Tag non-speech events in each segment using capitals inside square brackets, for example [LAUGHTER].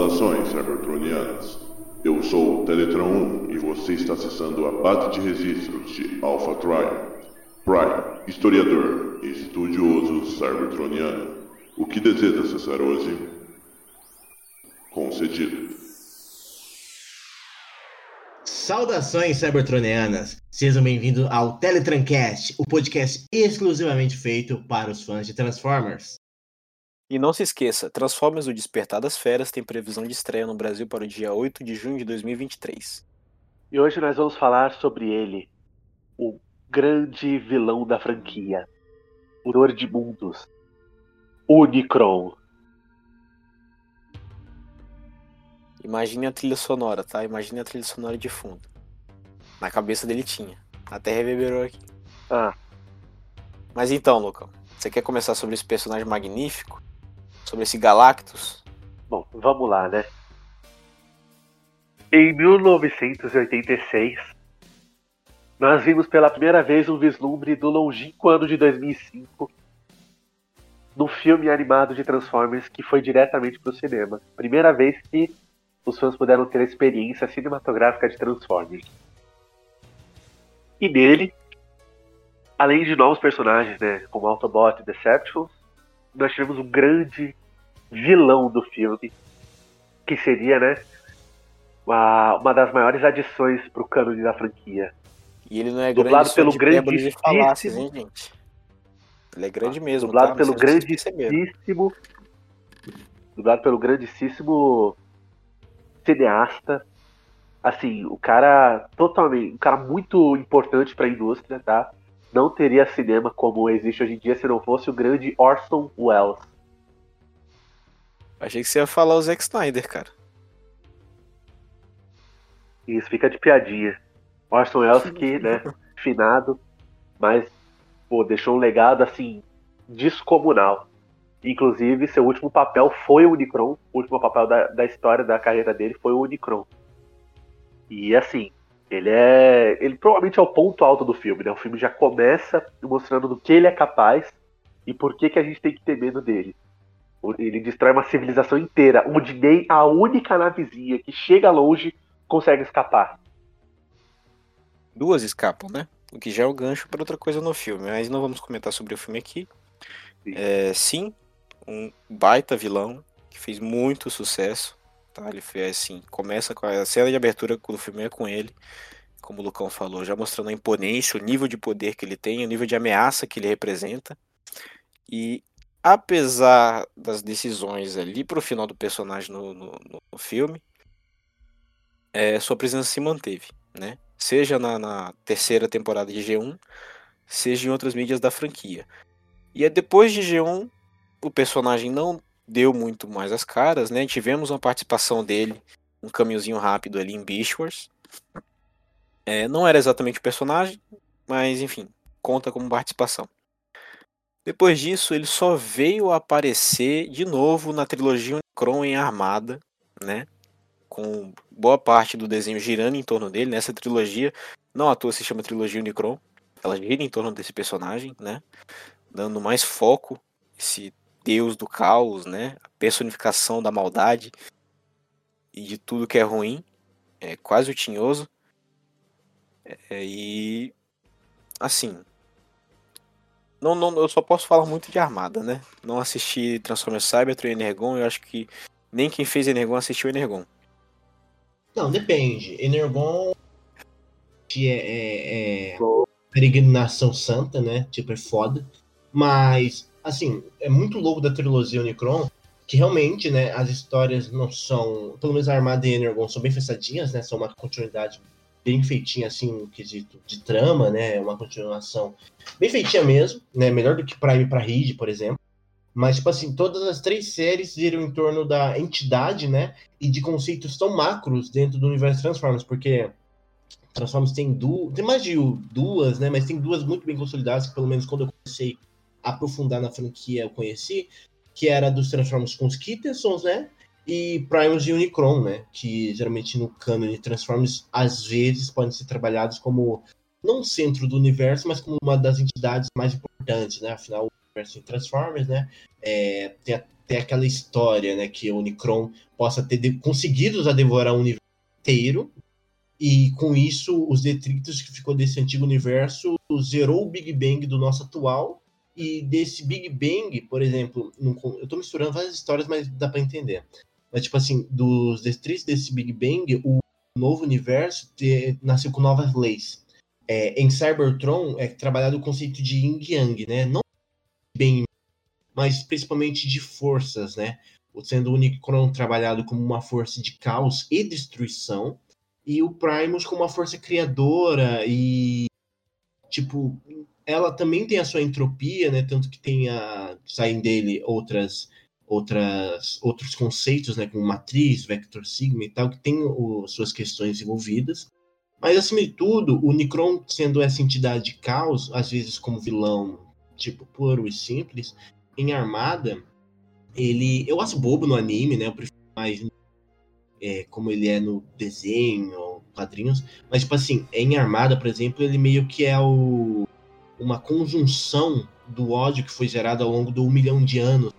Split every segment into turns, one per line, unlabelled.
Saudações, Cybertronianas. Eu sou o Teletron 1 e você está acessando a base de registros de Alpha Trial. Prime, historiador e estudioso cybertroniano. O que deseja acessar hoje? Concedido.
Saudações cybertronianas! Sejam bem-vindos ao Teletrancast, o podcast exclusivamente feito para os fãs de Transformers.
E não se esqueça, Transformers O Despertar das Feras tem previsão de estreia no Brasil para o dia 8 de junho de 2023.
E hoje nós vamos falar sobre ele, o grande vilão da franquia, o Dor de Mundos, Unicron.
Imagine a trilha sonora, tá? Imagine a trilha sonora de fundo. Na cabeça dele tinha. Até reverberou aqui.
Ah,
Mas então, Lucão, você quer começar sobre esse personagem magnífico? Sobre esse Galactus?
bom, vamos lá, né? Em 1986, nós vimos pela primeira vez um vislumbre do longínquo ano de 2005 no filme animado de Transformers que foi diretamente para o cinema. Primeira vez que os fãs puderam ter a experiência cinematográfica de Transformers. E nele, além de novos personagens, né, como Autobot e Decepticons, nós tivemos um grande vilão do filme, que seria, né, uma, uma das maiores adições para o cânone da franquia.
E ele não é
Dublado
grande
pelo
de hipérbole de
grandíssimo-
falácias, hein, gente? Ele é grande mesmo,
dublado
tá?
pelo grandíssimo, dublado pelo grandíssimo cineasta, assim, o cara totalmente, um cara muito importante para a indústria, tá? Não teria cinema como existe hoje em dia se não fosse o grande Orson Welles.
Achei que você ia falar o Zack Snyder, cara.
Isso fica de piadinha. Orson Welles que, né, finado, mas pô, deixou um legado assim descomunal. Inclusive, seu último papel foi o Unicron. O último papel da, da história da carreira dele foi o Unicron. E assim, ele é. Ele provavelmente é o ponto alto do filme, né? O filme já começa mostrando do que ele é capaz e por que, que a gente tem que ter medo dele. Ele destrói uma civilização inteira, onde nem a única navezinha que chega longe consegue escapar.
Duas escapam, né? O que já é o gancho para outra coisa no filme. Mas não vamos comentar sobre o filme aqui.
Sim.
É, sim, um baita vilão que fez muito sucesso. Tá? Ele fez assim, começa com a cena de abertura do filme é com ele, como o Lucão falou, já mostrando a imponência, o nível de poder que ele tem, o nível de ameaça que ele representa. E apesar das decisões ali pro final do personagem no, no, no filme, é, sua presença se manteve, né? Seja na, na terceira temporada de G1, seja em outras mídias da franquia. E é depois de G1, o personagem não deu muito mais as caras, né? Tivemos uma participação dele, um caminhozinho rápido ali em Beast Wars. É, não era exatamente o personagem, mas enfim, conta como participação. Depois disso, ele só veio aparecer de novo na trilogia Unicron em Armada, né? Com boa parte do desenho girando em torno dele. Nessa trilogia, não à toa se chama trilogia Unicron. Ela gira em torno desse personagem, né? Dando mais foco esse deus do caos, né? A personificação da maldade e de tudo que é ruim. É quase o tinhoso. É, e assim, não, não, eu só posso falar muito de Armada, né? Não assisti Transformers Cybertron e Energon, eu acho que nem quem fez Energon assistiu Energon.
Não, depende. Energon que é, é, é peregrinação santa, né? Tipo, é foda. Mas, assim, é muito louco da trilogia Unicron que realmente, né, as histórias não são. Pelo menos a Armada e Energon são bem fechadinhas, né? São uma continuidade bem feitinha, assim, no quesito de trama, né? Uma continuação bem feitinha mesmo, né? Melhor do que Prime pra Reed, por exemplo. Mas, tipo assim, todas as três séries giram em torno da entidade, né? E de conceitos tão macros dentro do universo Transformers, porque Transformers tem duas, tem mais de duas, né? Mas tem duas muito bem consolidadas, que pelo menos quando eu comecei aprofundar na franquia eu conheci, que era dos Transformers com os Kittensons, né? E Primus e Unicron, né? Que geralmente no cânone Transformers, às vezes, podem ser trabalhados como não centro do universo, mas como uma das entidades mais importantes, né? Afinal, o universo Transformers, né? É, tem até aquela história, né, que o Unicron possa ter conseguido já devorar o universo inteiro, e com isso os detritos que ficou desse antigo universo zerou o Big Bang do nosso atual, e desse Big Bang, por exemplo, eu tô misturando várias histórias, mas dá para entender. Mas, tipo assim, dos detritos desse Big Bang, o novo universo te, nasceu com novas leis. É, em Cybertron é trabalhado o conceito de Yin Yang, né? Não bem, mas principalmente de forças, né? Sendo o Unicron trabalhado como uma força de caos e destruição, e o Primus como uma força criadora e tipo, ela também tem a sua entropia, né? Tanto que tem a saem dele outras outras outros conceitos, né, como matriz, vector sigma e tal, que tem o, suas questões envolvidas. Mas, acima de tudo, o Necron, sendo essa entidade de caos, às vezes como vilão, tipo, puro e simples, em Armada, ele... Eu acho bobo no anime, né? Eu prefiro mais é, como ele é no desenho, quadrinhos. Mas, tipo assim, em Armada, por exemplo, ele meio que é o... uma conjunção do ódio que foi gerado ao longo do um milhão de anos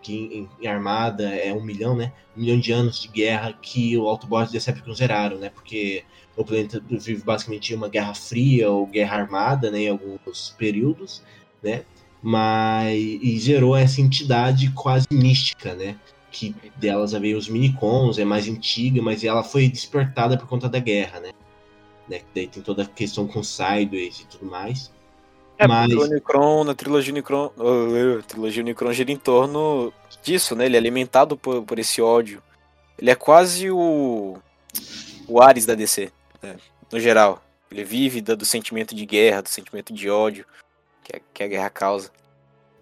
que em, em, Armada é um milhão, né? Um milhão de anos de guerra que o Autobot e Decepticons zeraram, né? Porque o planeta vive basicamente uma guerra fria ou guerra armada, né? Em alguns períodos, né? Mas e gerou essa entidade quase mística, né? Que delas veio os minicons, é mais antiga, mas ela foi despertada por conta da guerra, né? né? Daí tem toda a questão com Sideways e tudo mais.
É, Mas... o Unicron, na trilogia Unicron, uh, trilogia Unicron gira em torno disso, né? Ele é alimentado por, por esse ódio. Ele é quase o, o Ares da DC, né? no geral. Ele vive do, do, sentimento de guerra, do sentimento de ódio que, a, que a guerra causa.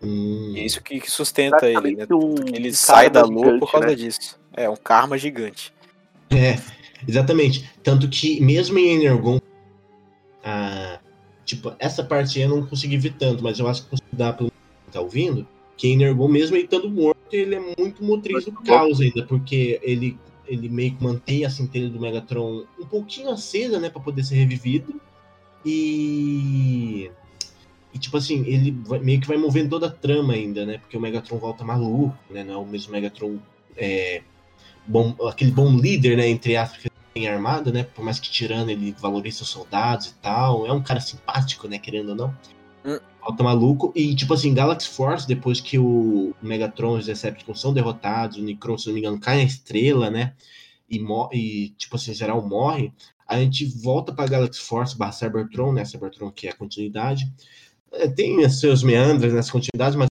Hum. E é isso que, que sustenta ele, né? Um ele sai da lua gigante, por causa né? disso. É um karma gigante.
É, exatamente. Tanto que mesmo em Energon, a, Tipo, essa parte eu não consegui ver tanto, mas eu acho que consegui dar pra tá ouvindo, que Energon, mesmo ele estando morto, ele é muito motriz do caos ainda, porque ele, ele meio que mantém a centelha do Megatron um pouquinho acesa, né, pra poder ser revivido. E. E, tipo assim, ele vai, meio que vai movendo toda a trama ainda, né? Porque o Megatron volta maluco, né? Não é o mesmo Megatron. É, bom, aquele bom líder, né? Entre aspas, em armada, né? Por mais que tirando ele valoriza os soldados e tal. É um cara simpático, né? Querendo ou não. Hum. Falta maluco. E, tipo assim, Galaxy Force, depois que o Megatron e os Decepticons são derrotados, o Necron, se não me engano, cai na estrela, né? E, e tipo assim, geral morre. A gente volta pra Galaxy Force barra Cybertron, né? Cybertron que é a continuidade. É, tem seus meandros nessa continuidade, mas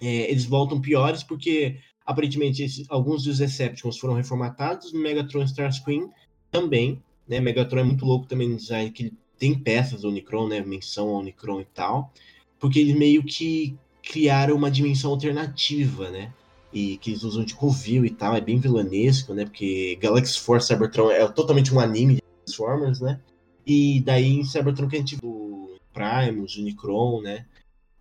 é, eles voltam piores porque aparentemente esse, alguns dos Decepticons foram reformatados Megatron Starscream também, né? Megatron é muito louco também no design, que ele tem peças do Unicron, né? Menção ao Unicron e tal, porque eles meio que criaram uma dimensão alternativa, né? E que eles usam de covil e tal, é bem vilanesco, né? Porque Galaxy Force Cybertron é totalmente um anime de Transformers, né? E daí em Cybertron que a gente viu Primus, Unicron, né?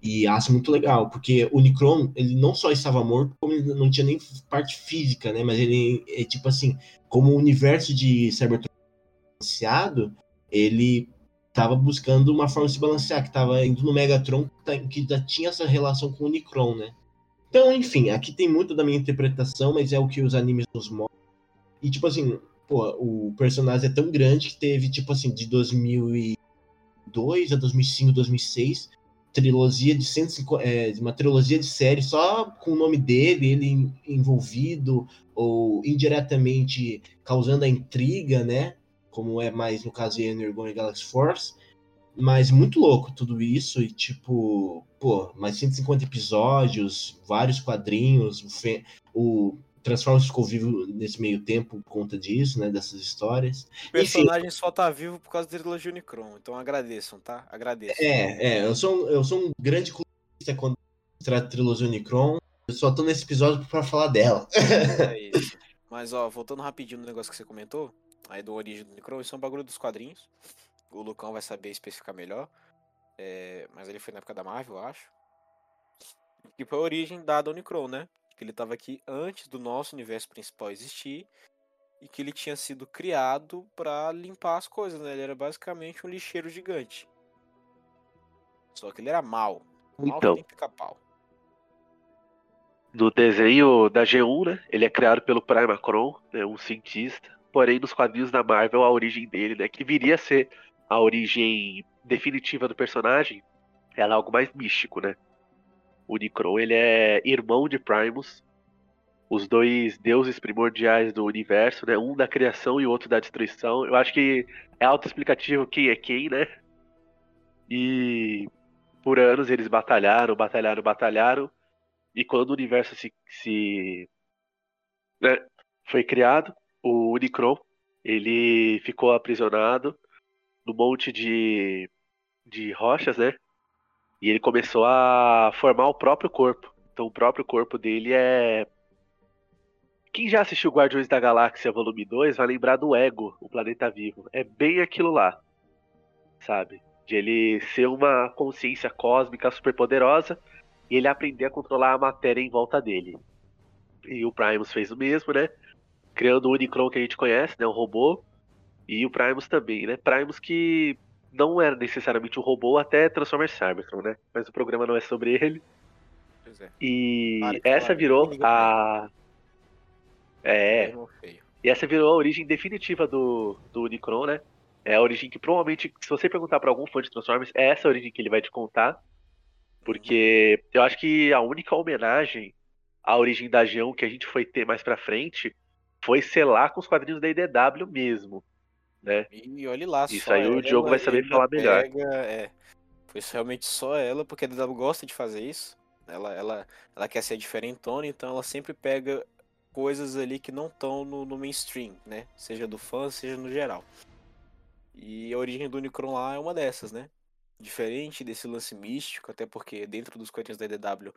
E acho muito legal, porque o Unicron, ele não só estava morto, como ele não tinha nem parte física, né? Mas ele é tipo assim, como o universo de Cybertron balanceado, ele estava buscando uma forma de se balancear, que estava indo no Megatron, que já tinha essa relação com o Unicron, né? Então, enfim, aqui tem muito da minha interpretação, mas é o que os animes nos mostram. E, tipo assim, pô, o personagem é tão grande que teve, tipo assim, de 2002 a 2005, 2006, trilogia de 150, é, uma trilogia de série só com o nome dele, ele envolvido ou indiretamente causando a intriga, né? Como é mais no caso de Energon e Galaxy Force. Mas muito louco tudo isso e tipo, pô, mais 150 episódios, vários quadrinhos, o, o Transformers ficou vivo nesse meio tempo por conta disso, né? Dessas histórias.
O personagem Enfim, só tá vivo por causa da trilogia Unicron, então agradeçam, tá? Agradeço.
É, é, eu sou, eu sou um grande clubista quando trata da trilogia Unicron. Eu só tô nesse episódio pra falar dela.
É [LAUGHS] isso. Mas, ó, voltando rapidinho no negócio que você comentou, aí do origem do Unicron, isso é um bagulho dos quadrinhos. O Lucão vai saber especificar melhor. É, mas ele foi na época da Marvel, eu acho. Que foi a origem da Unicron, né? Que ele estava aqui antes do nosso universo principal existir e que ele tinha sido criado para limpar as coisas, né? Ele era basicamente um lixeiro gigante. Só que ele era mal. Mal
então,
pica-pau.
no desenho da G1, né? Ele é criado pelo Primacron, né, um cientista. Porém, nos quadrinhos da Marvel, a origem dele, né, que viria a ser a origem definitiva do personagem, ela é algo mais místico, né? O Unicron, ele é irmão de Primus, os dois deuses primordiais do universo, né? Um da criação e o outro da destruição. Eu acho que é autoexplicativo quem é quem, né? E por anos eles batalharam, batalharam, batalharam. E quando o universo se, se né, foi criado, o Unicron ele ficou aprisionado no monte de, de rochas, né? E ele começou a formar o próprio corpo. Então o próprio corpo dele é. Quem já assistiu Guardiões da Galáxia Volume 2 vai lembrar do Ego, o planeta vivo. É bem aquilo lá. Sabe? De ele ser uma consciência cósmica superpoderosa e ele aprender a controlar a matéria em volta dele. E o Primus fez o mesmo, né? Criando o Unicron que a gente conhece, né? O robô. E o Primus também, né? Primus que não era necessariamente um robô até Transformers Cybertron, né? Mas o programa não é sobre ele.
Pois é.
E
Claro,
essa
claro.
virou a. É, e essa virou a origem definitiva do, do Unicron, né? É a origem que provavelmente, se você perguntar pra algum fã de Transformers, é essa a origem que ele vai te contar. Porque eu acho que a única homenagem à origem da Geon que a gente foi ter mais pra frente foi selar com os quadrinhos da IDW mesmo, né?
E olhe lá,
Isso aí o Diogo vai saber falar melhor.
pega- é, foi realmente só ela, porque a DW gosta de fazer isso. Ela, ela, ela quer ser diferentona, então ela sempre pega coisas ali que não estão no, no mainstream, né? Seja do fã, seja no geral. E a origem do Unicron lá é uma dessas, né? Diferente desse lance místico, até porque dentro dos quadrinhos da EDW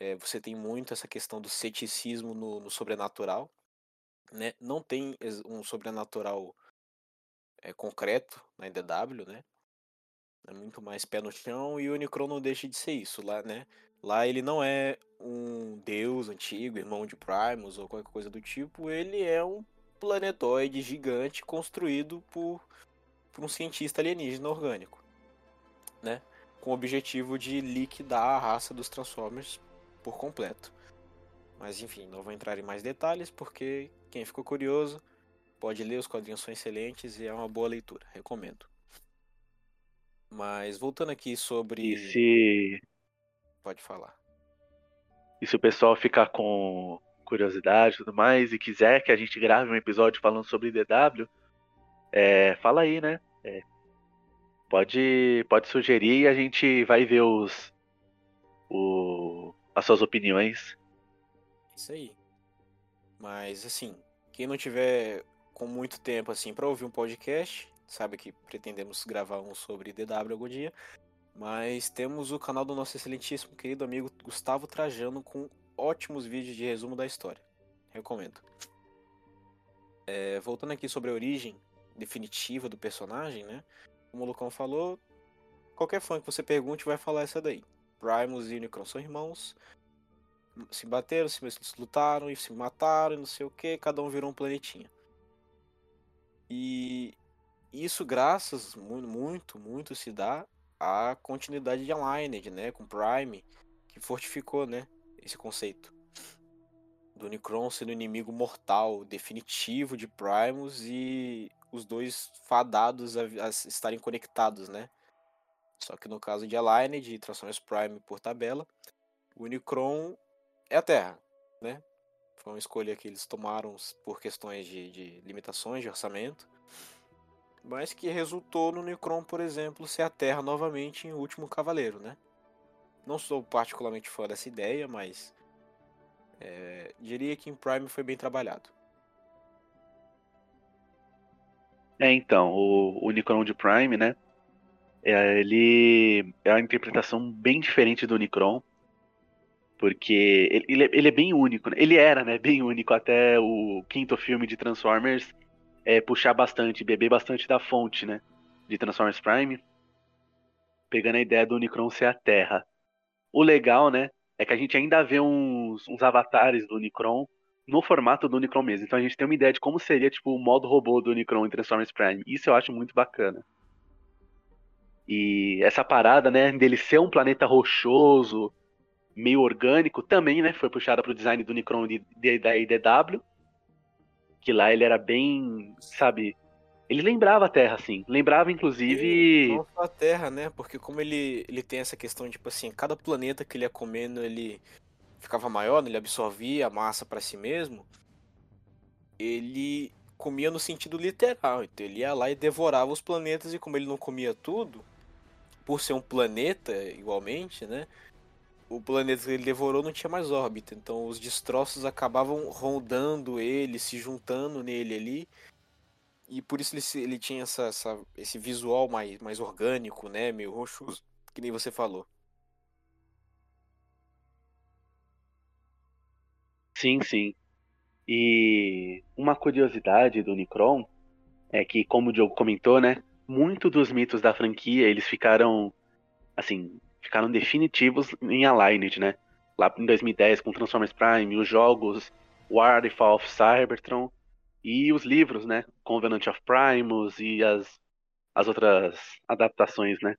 é, você tem muito essa questão do ceticismo no, no sobrenatural, né? Não tem um sobrenatural é, concreto na EDW, né? É muito mais pé no chão e o Unicron não deixa de ser isso lá, né? Lá ele não é um deus antigo, irmão de Primus ou qualquer coisa do tipo, ele é um planetoide gigante construído por, por um cientista alienígena orgânico, né? Com o objetivo de liquidar a raça dos Transformers por completo. Mas enfim, não vou entrar em mais detalhes porque quem ficou curioso pode ler, os quadrinhos são excelentes e é uma boa leitura, recomendo. Mas voltando aqui sobre.
E se,
Pode falar.
e se o pessoal ficar com curiosidade e tudo mais e quiser que a gente grave um episódio falando sobre DW, é, fala aí, né? É, pode, pode sugerir e a gente vai ver os, o, as suas opiniões.
Isso aí. Mas assim, quem não tiver com muito tempo assim para ouvir um podcast, sabe que pretendemos gravar um sobre DW algum dia. Mas temos o canal do nosso excelentíssimo querido amigo Gustavo Trajano com ótimos vídeos de resumo da história. Recomendo. É, voltando aqui sobre a origem definitiva do personagem, né? Como o Lucão falou, qualquer fã que você pergunte vai falar essa daí. Primus e Unicron são irmãos, se bateram, se lutaram e se mataram e não sei o que, cada um virou um planetinha. E isso graças muito, muito, se dá à continuidade de Aligned, né, com Prime, que fortificou, né, esse conceito do Unicron sendo inimigo mortal definitivo de Primus e os dois fadados a, a estarem conectados, né? Só que no caso de Aligned e Transformers Prime por tabela, o Unicron é a Terra, né? Foi uma escolha que eles tomaram por questões de, de limitações de orçamento, mas que resultou no Unicron, por exemplo, ser a Terra novamente em Último Cavaleiro, né? Não sou particularmente fã dessa ideia, mas é, diria que em Prime foi bem trabalhado.
É, então, o Unicron de Prime, né? é, ele é uma interpretação bem diferente do Unicron. Porque ele, é, ele é bem único, né? Ele era, né? Bem único até o quinto filme de Transformers é, puxar bastante, beber bastante da fonte, né? De Transformers Prime. Pegando a ideia do Unicron ser a Terra. O legal, né? É que a gente ainda vê uns, uns avatares do Unicron no formato do Unicron mesmo. Então a gente tem uma ideia de como seria, tipo, o modo robô do Unicron em Transformers Prime. Isso eu acho muito bacana. E essa parada, né, dele ser um planeta rochoso, meio orgânico, também, né? Foi puxada para o design do Unicron de, de, da IDW. Que lá ele era bem, sabe, ele lembrava a Terra, assim. Lembrava, inclusive.
não só a Terra, né? Porque como ele, ele tem essa questão, tipo assim, cada planeta que ele ia comendo, ele ficava maior, né? ele absorvia a massa para si mesmo. Ele comia no sentido literal. Então ele ia lá e devorava os planetas, e como ele não comia tudo, por ser um planeta igualmente, né? O planeta que ele devorou não tinha mais órbita. Então os destroços acabavam rondando ele, se juntando nele ali e por isso ele, ele tinha essa, essa, esse visual mais, mais orgânico, né? Meio roxo, que nem você falou.
Sim, sim. E uma curiosidade do Unicron é que, como o Diogo comentou, né? Muito dos mitos da franquia, eles ficaram, assim, ficaram definitivos em Aligned, né? Lá em 2010, com Transformers Prime, os jogos War and Fall of Cybertron, e os livros, né? Covenant of Primus e as, as outras adaptações, né?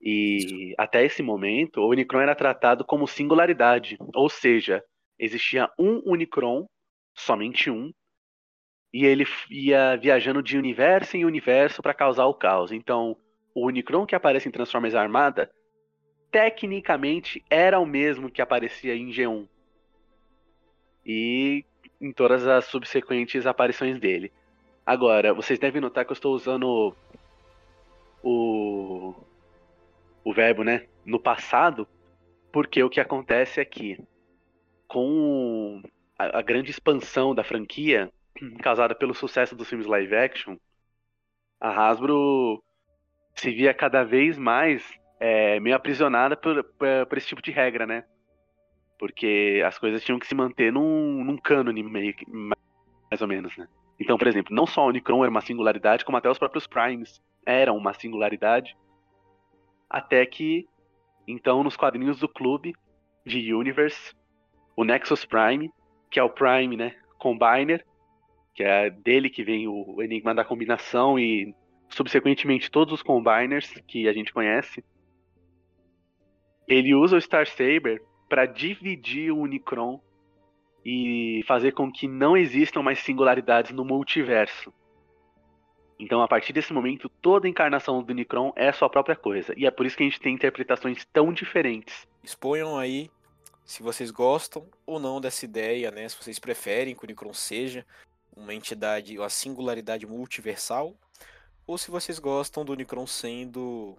E até esse momento, o Unicron era tratado como singularidade, ou seja, existia um Unicron, somente um, e ele ia viajando de universo em universo para causar o caos. Então, o Unicron que aparece em Transformers Armada, tecnicamente era o mesmo que aparecia em G1. E em todas as subsequentes aparições dele. Agora, vocês devem notar que eu estou usando o, o verbo, né, no passado, porque o que acontece é que com a, a grande expansão da franquia, [CLEARS THROAT] causada pelo sucesso dos filmes live action, a Hasbro se via cada vez mais é, meio aprisionada por, por, esse tipo de regra, né? Porque as coisas tinham que se manter num, num cânone meio mais ou menos, né? Então, por exemplo, não só o Unicron era uma singularidade, como até os próprios Primes eram uma singularidade. Até que, então, nos quadrinhos do clube de Universe, o Nexus Prime, que é o Prime, né, Combiner, que é dele que vem o enigma da combinação e subsequentemente todos os Combiners que a gente conhece. Ele usa o Star Saber para dividir o Unicron e fazer com que não existam mais singularidades no multiverso. Então, a partir desse momento, toda encarnação do Unicron é sua própria coisa. E é por isso que a gente tem interpretações tão diferentes.
Exponham aí se vocês gostam ou não dessa ideia, né? Se vocês preferem que o Unicron seja uma entidade, uma singularidade multiversal, ou se vocês gostam do Unicron sendo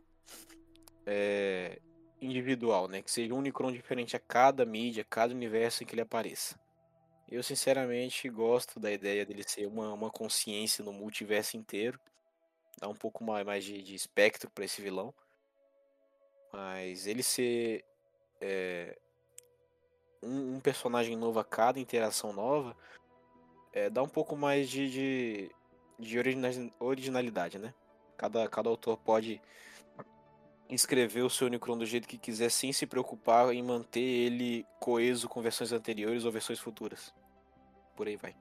é, individual, né? Que seja um Unicron diferente a cada mídia, a cada universo em que ele apareça. Eu, sinceramente, gosto da ideia dele ser uma, uma consciência no multiverso inteiro. Dá um pouco mais, mais de, de espectro para esse vilão. Mas ele ser é, um, um, personagem novo a cada interação nova é, dá um pouco mais de, de, de originalidade, né? Cada, cada autor pode escrever o seu Unicron do jeito que quiser, sem se preocupar em manter ele coeso com versões anteriores ou versões futuras. Por aí vai.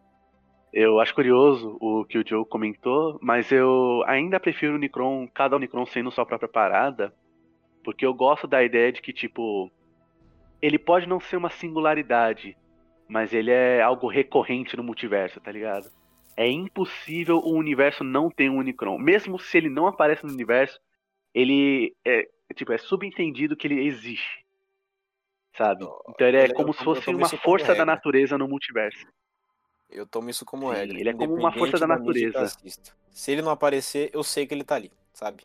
Eu acho curioso o que o Joe comentou, mas eu ainda prefiro o Unicron, cada Unicron sendo sua própria parada, porque eu gosto da ideia de que, tipo, ele pode não ser uma singularidade, mas ele é algo recorrente no multiverso, tá ligado? É impossível o universo não ter um Unicron. Mesmo se ele não aparece no universo, ele é, tipo, é subentendido que ele existe. Sabe? Então ele é como se fosse uma força da natureza no multiverso.
Eu tomo isso como Sim, regra.
Ele é como uma força da, da natureza.
Se ele não aparecer, eu sei que ele tá ali, sabe?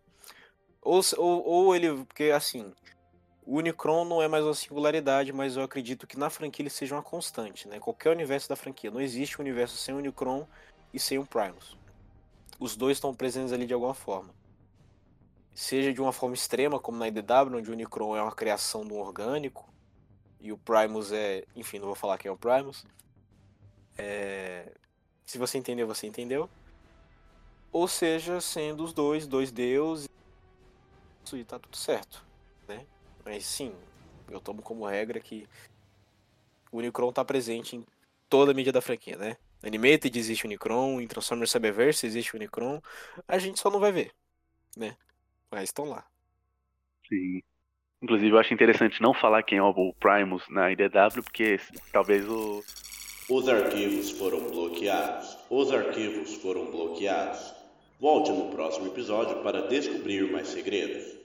Ou, ou, ou ele. Porque assim. O Unicron não é mais uma singularidade, mas eu acredito que na franquia ele seja uma constante, né? Qualquer universo da franquia. Não existe um universo sem o Unicron e sem o Primus. Os dois estão presentes ali de alguma forma seja de uma forma extrema, como na IDW, onde o Unicron é uma criação do orgânico, e o Primus é. Enfim, não vou falar quem é o Primus. É, se você entendeu, você entendeu. Ou seja, sendo os dois, dois deuses, e tá tudo certo. Né? Mas sim, eu tomo como regra que o Unicron tá presente em toda a mídia da franquia, né? Animated existe o Unicron, em Transformers Cyberverse existe o Unicron, a gente só não vai ver, né? Mas estão lá.
Sim. Inclusive, eu acho interessante não falar quem é o Primus na IDW, porque talvez o.
Os arquivos foram bloqueados. Os arquivos foram bloqueados. Volte no próximo episódio para descobrir mais segredos.